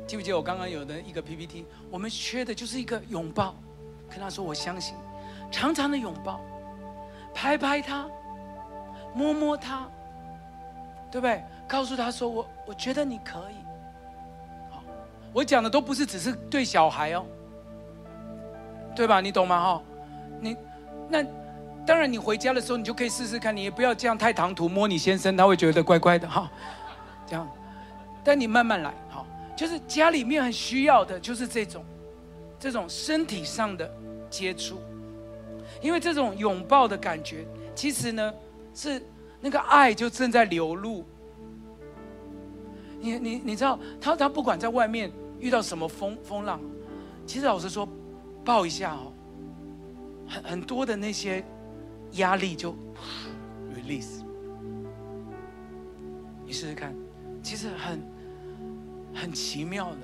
记不记得我刚刚有的一个 PPT？我们缺的就是一个拥抱，跟他说我相信，常常的拥抱，拍拍他，摸摸他，对不对？告诉他说我我觉得你可以。好，我讲的都不是只是对小孩哦。对吧？你懂吗？哈，你那当然，你回家的时候你就可以试试看，你也不要这样太唐突，摸你先生他会觉得怪怪的哈。这样，但你慢慢来，好，就是家里面很需要的，就是这种这种身体上的接触，因为这种拥抱的感觉，其实呢是那个爱就正在流露。你你你知道，他他不管在外面遇到什么风风浪，其实老实说。抱一下哦，很很多的那些压力就 release。你试试看，其实很很奇妙的，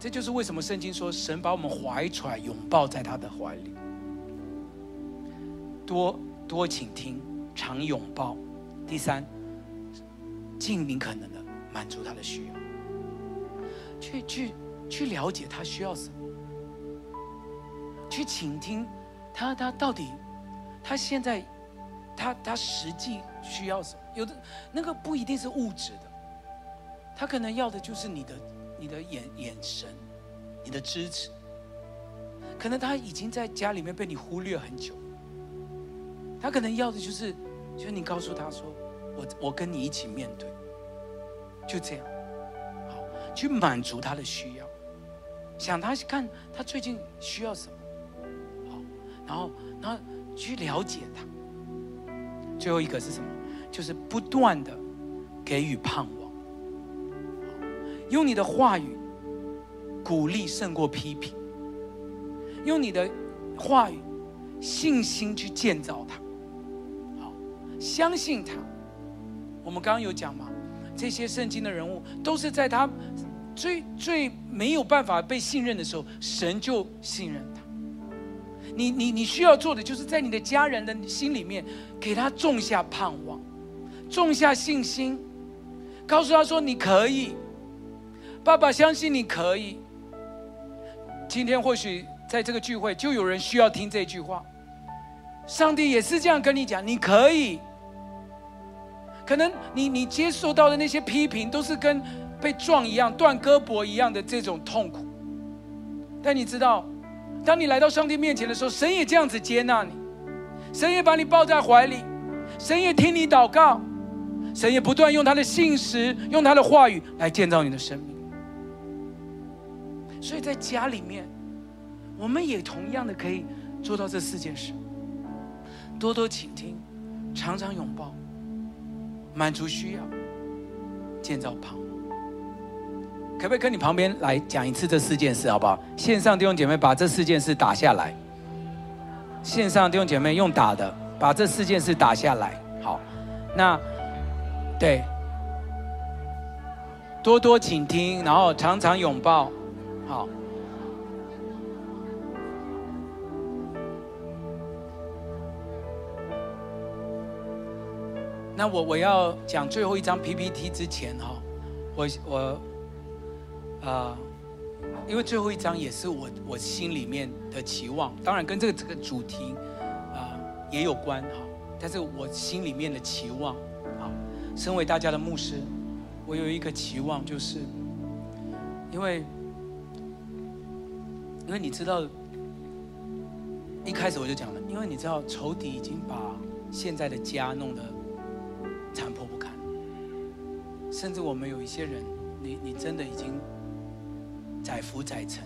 这就是为什么圣经说神把我们怀揣拥抱在他的怀里。多多倾听，常拥抱。第三，尽你可能的满足他的需要，去去去了解他需要什么，去倾听他他到底他现在他他实际需要什么？有的那个不一定是物质的，他可能要的就是你的你的眼眼神，你的支持。可能他已经在家里面被你忽略很久。他可能要的就是，就是你告诉他说：“我我跟你一起面对。”就这样，好，去满足他的需要，想他看他最近需要什么，然后然后去了解他。最后一个是什么？就是不断的给予盼望，用你的话语鼓励胜过批评，用你的话语信心去建造他。好相信他，我们刚刚有讲嘛，这些圣经的人物都是在他最最没有办法被信任的时候，神就信任。你你你需要做的，就是在你的家人的心里面，给他种下盼望，种下信心，告诉他说你可以，爸爸相信你可以。今天或许在这个聚会，就有人需要听这句话。上帝也是这样跟你讲，你可以。可能你你接受到的那些批评，都是跟被撞一样、断胳膊一样的这种痛苦。但你知道，当你来到上帝面前的时候，神也这样子接纳你，神也把你抱在怀里，神也听你祷告，神也不断用他的信实、用他的话语来建造你的生命。所以在家里面，我们也同样的可以做到这四件事：多多倾听，常常拥抱。满足需要，建造旁，可不可以跟你旁边来讲一次这四件事，好不好？线上弟兄姐妹把这四件事打下来。线上弟兄姐妹用打的，把这四件事打下来。好，那对，多多倾听，然后常常拥抱，好。那我我要讲最后一张 PPT 之前哈，我我、呃，因为最后一张也是我我心里面的期望，当然跟这个这个主题啊、也有关哈，但是我心里面的期望啊，身为大家的牧师，我有一个期望，就是因为因为你知道，一开始我就讲了，因为你知道仇敌已经把现在的家弄得。残破不堪，甚至我们有一些人，你你真的已经载浮载沉，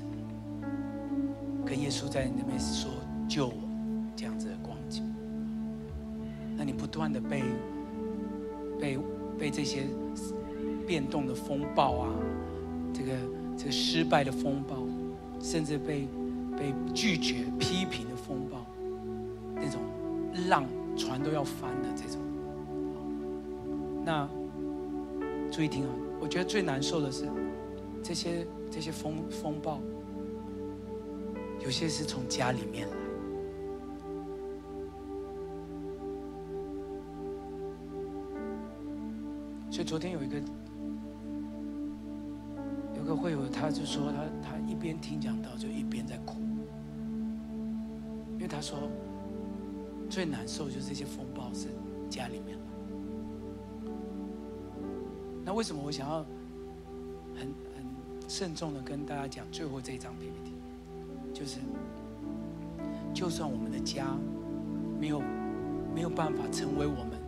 跟耶稣在那边说救我，这样子的光景，那你不断的被被被这些变动的风暴啊，这个这个失败的风暴，甚至被被拒绝批评的风暴，那种浪船都要翻的这种。那注意听啊！我觉得最难受的是这些这些风风暴，有些是从家里面来。所以昨天有一个有个会友，他就说他他一边听讲道就一边在哭，因为他说最难受就是这些风暴是家里面。那为什么我想要很慎重的跟大家讲最后这一张 PPT，就是就算我们的家没有没有办法成为我们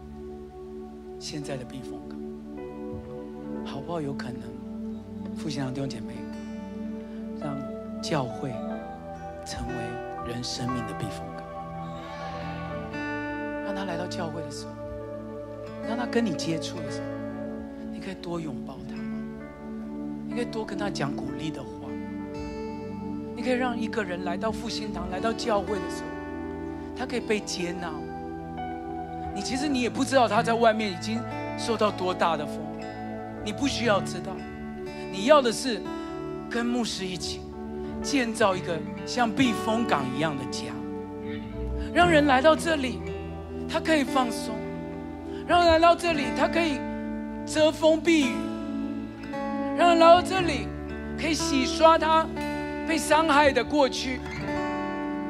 现在的避风港，好不好？有可能复兴堂弟兄姐妹让教会成为人生命的避风港，让他来到教会的时候，让他跟你接触的时候。你可以多拥抱他？可以多跟他讲鼓励的话。你可以让一个人来到复兴堂，来到教会的时候，他可以被接纳。你其实你也不知道他在外面已经受到多大的风，你不需要知道，你要的是跟牧师一起建造一个像避风港一样的家，让人来到这里，他可以放松；让人来到这里，他可以遮风避雨；让人来到这里，可以洗刷他被伤害的过去；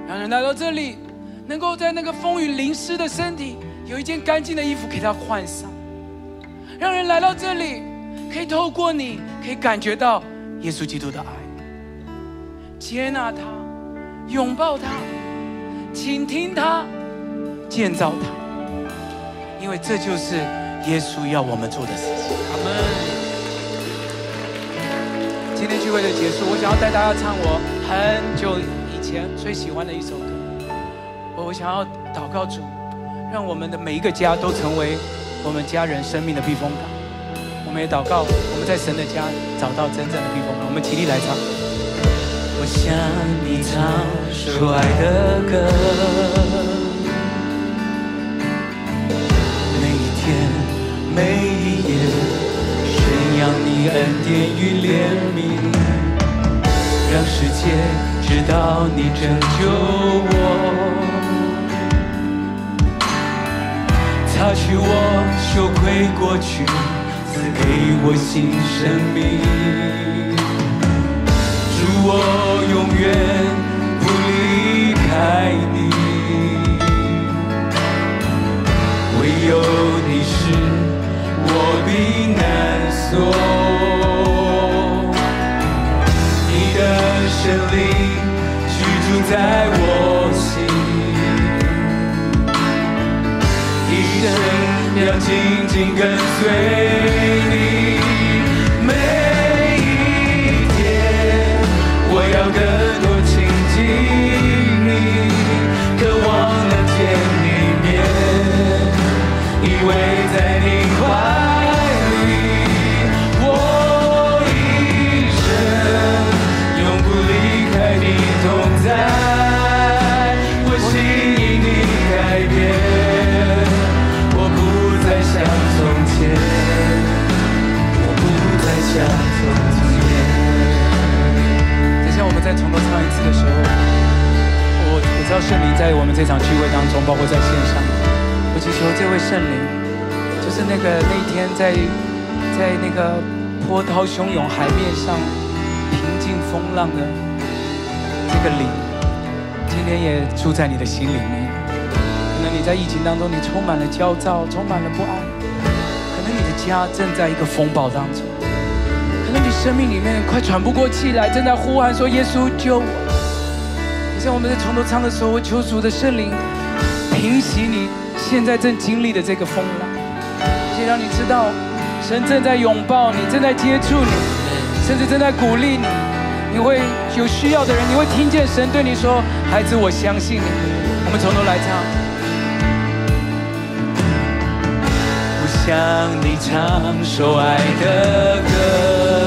让人来到这里，能够在那个风雨淋湿的身体。有一件干净的衣服给他换上，让人来到这里，可以透过你，可以感觉到耶稣基督的爱，接纳他，拥抱他，倾听他，建造他，因为这就是耶稣要我们做的事情。阿门。今天聚会的结束，我想要带大家唱我很久以前最喜欢的一首歌，我我想要祷告主。让我们的每一个家都成为我们家人生命的避风港。我们也祷告，我们在神的家找到真正的避风港。我们齐力来唱。我向你唱首爱的歌，每一天每一夜扬你恩典与怜悯，让世界知道你拯救我。擦去我羞愧过去，赐给我新生命。祝我永远不离开你，唯有你是我避难所。你的圣灵居住在我心。要紧紧跟随你，每一天，我要更多亲近你，渴望能见你面，依偎在再从头唱一次的时候，我我知道圣灵在我们这场聚会当中，包括在线上，我祈求这位圣灵，就是那个那一天在在那个波涛汹涌海面上平静风浪的这个灵，今天也住在你的心里面。可能你在疫情当中，你充满了焦躁，充满了不安，可能你的家正在一个风暴当中。生命里面快喘不过气来，正在呼喊说：“耶稣救我！”就像我们在从头唱的时候，我求主的圣灵平息你现在正经历的这个风浪，而且让你知道，神正在拥抱你，正在接触你，甚至正在鼓励你。你会有需要的人，你会听见神对你说：“孩子，我相信你。”我们从头来唱。我向你唱首爱的歌，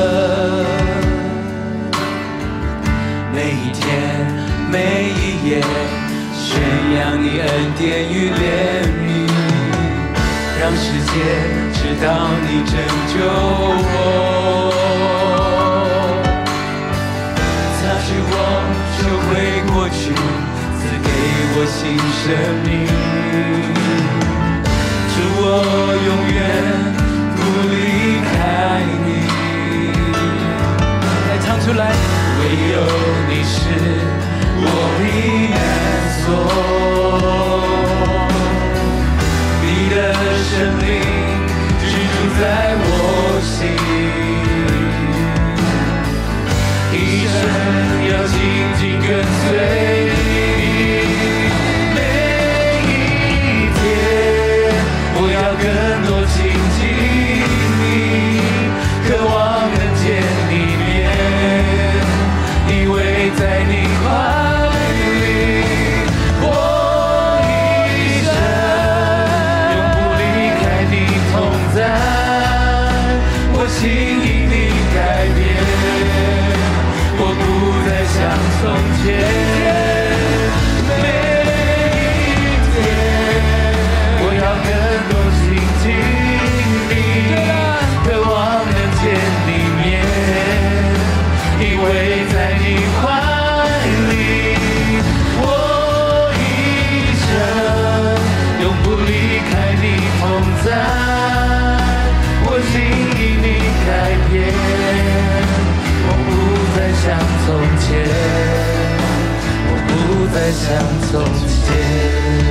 每一夜宣扬你恩典与怜悯，让世界知道你拯救我，擦去我羞愧过去，赐给我新生命。祝我永远不离开你。来唱出来，唯有你是我避难所，你的圣灵居住在我像从前。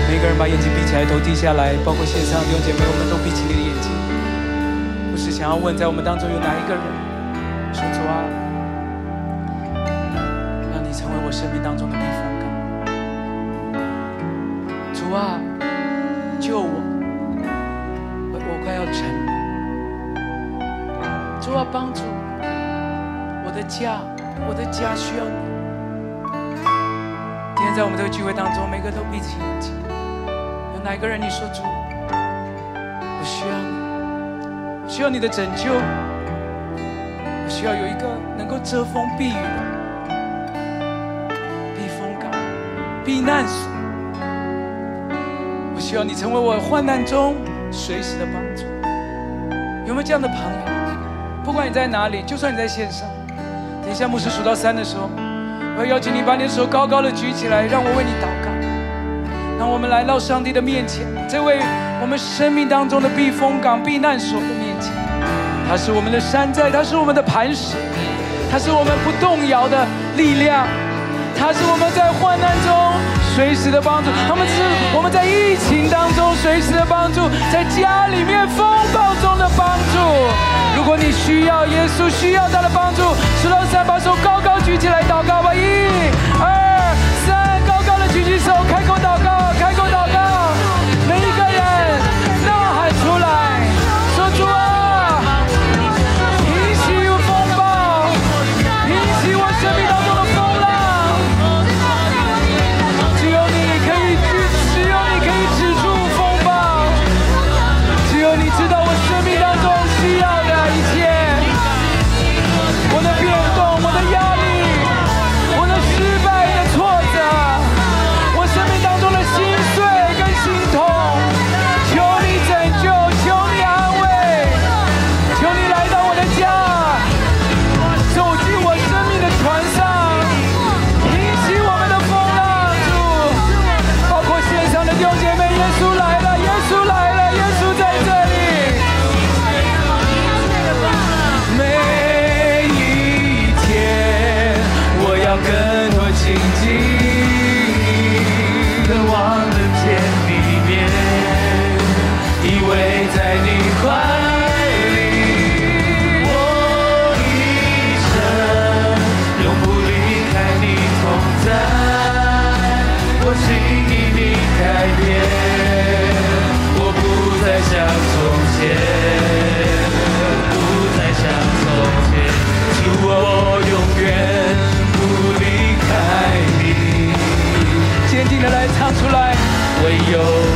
每个人把眼睛闭起来，头低下来，包括线上弟兄姐妹，我们都闭起你的眼睛。我是想要问，在我们当中有哪一个人说主啊，让你成为我生命当中的避风港。主啊，救我，我我快要沉了。主啊，帮助我的家，我的家需要你。在我们这个聚会当中，每个都闭起眼睛。有哪一个人你说主，我需要，我需要你的拯救，我需要有一个能够遮风避雨的避风港、避难所。我需要你成为我患难中随时的帮助。有没有这样的朋友？不管你在哪里，就算你在线上，等一下牧师数到三的时候，我邀请你把你的手高高的举起来，让我为你祷告。让我们来到上帝的面前，这位我们生命当中的避风港、避难所的面前。他是我们的山寨，他是我们的磐石，他是我们不动摇的力量，他是我们在患难中随时的帮助。他们是我们在疫情当中随时的帮助，在家里面风暴中的帮助。如果你需要耶稣，需要他的帮助，数到三，把手高高举起来祷告吧！一、way you're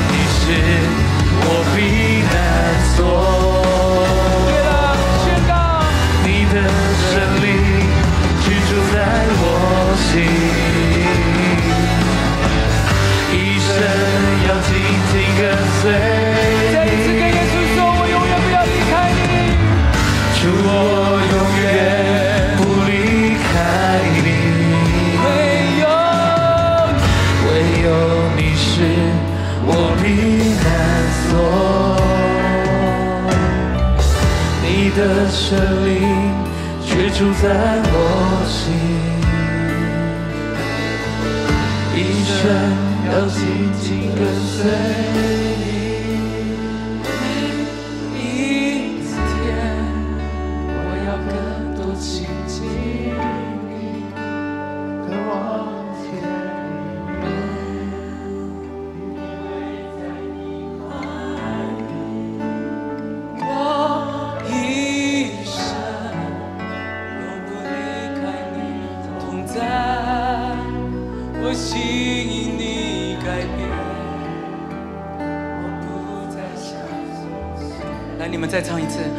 time. 再唱一次。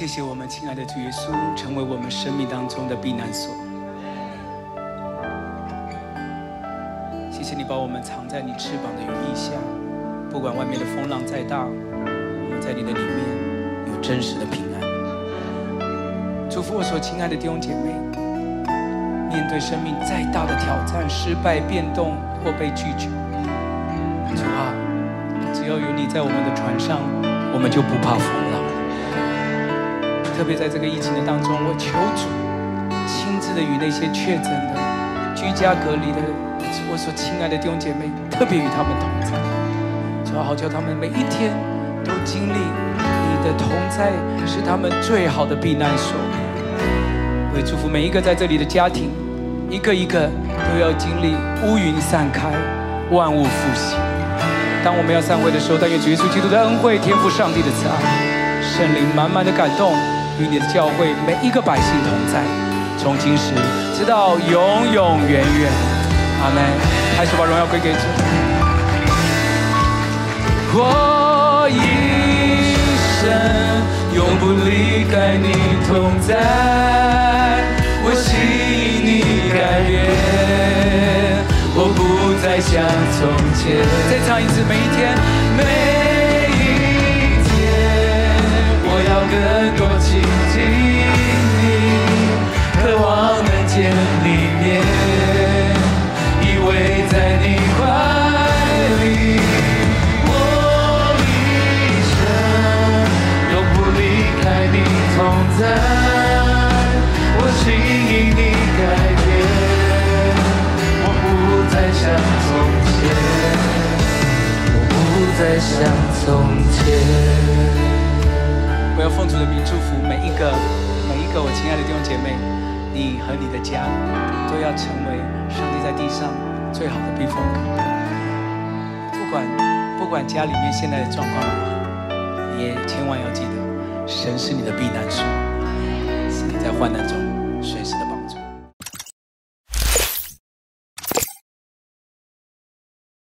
谢谢我们亲爱的主耶稣，成为我们生命当中的避难所。谢谢你把我们藏在你翅膀的羽翼下，不管外面的风浪再大，我们在你的里面有真实的平安。祝福我所亲爱的弟兄姐妹，面对生命再大的挑战、失败、变动或被拒绝，主啊，只要有你在我们的船上，我们就不怕风浪。特别在这个疫情的当中，我求主亲自的与那些确诊的、居家隔离的，我所亲爱的弟兄姐妹，特别与他们同在，主，好叫他们每一天都经历你的同在，是他们最好的避难所。我也祝福每一个在这里的家庭，一个一个都要经历乌云散开，万物复兴。当我们要散会的时候，但愿主耶稣基督的恩惠、天父上帝的慈爱、圣灵满满的感动，与你的教会每一个百姓同在，从今时直到永永远远。阿门。还是把荣耀归给主。我一生永不离开你同在，我心你改变，我不再像从前。再唱一次，每一天，每更多亲近你，渴望能见你面，依偎在你怀里。我一生永不离开你同在，我心因你改变，我不再像从前，我不再像从前。我要奉主的名祝福每一个每一个我亲爱的弟兄姐妹，你和你的家都要成为上帝在地上最好的避风港。不管不管家里面现在的状况如何，你也千万要记得，神是你的避难所。是你在患难中，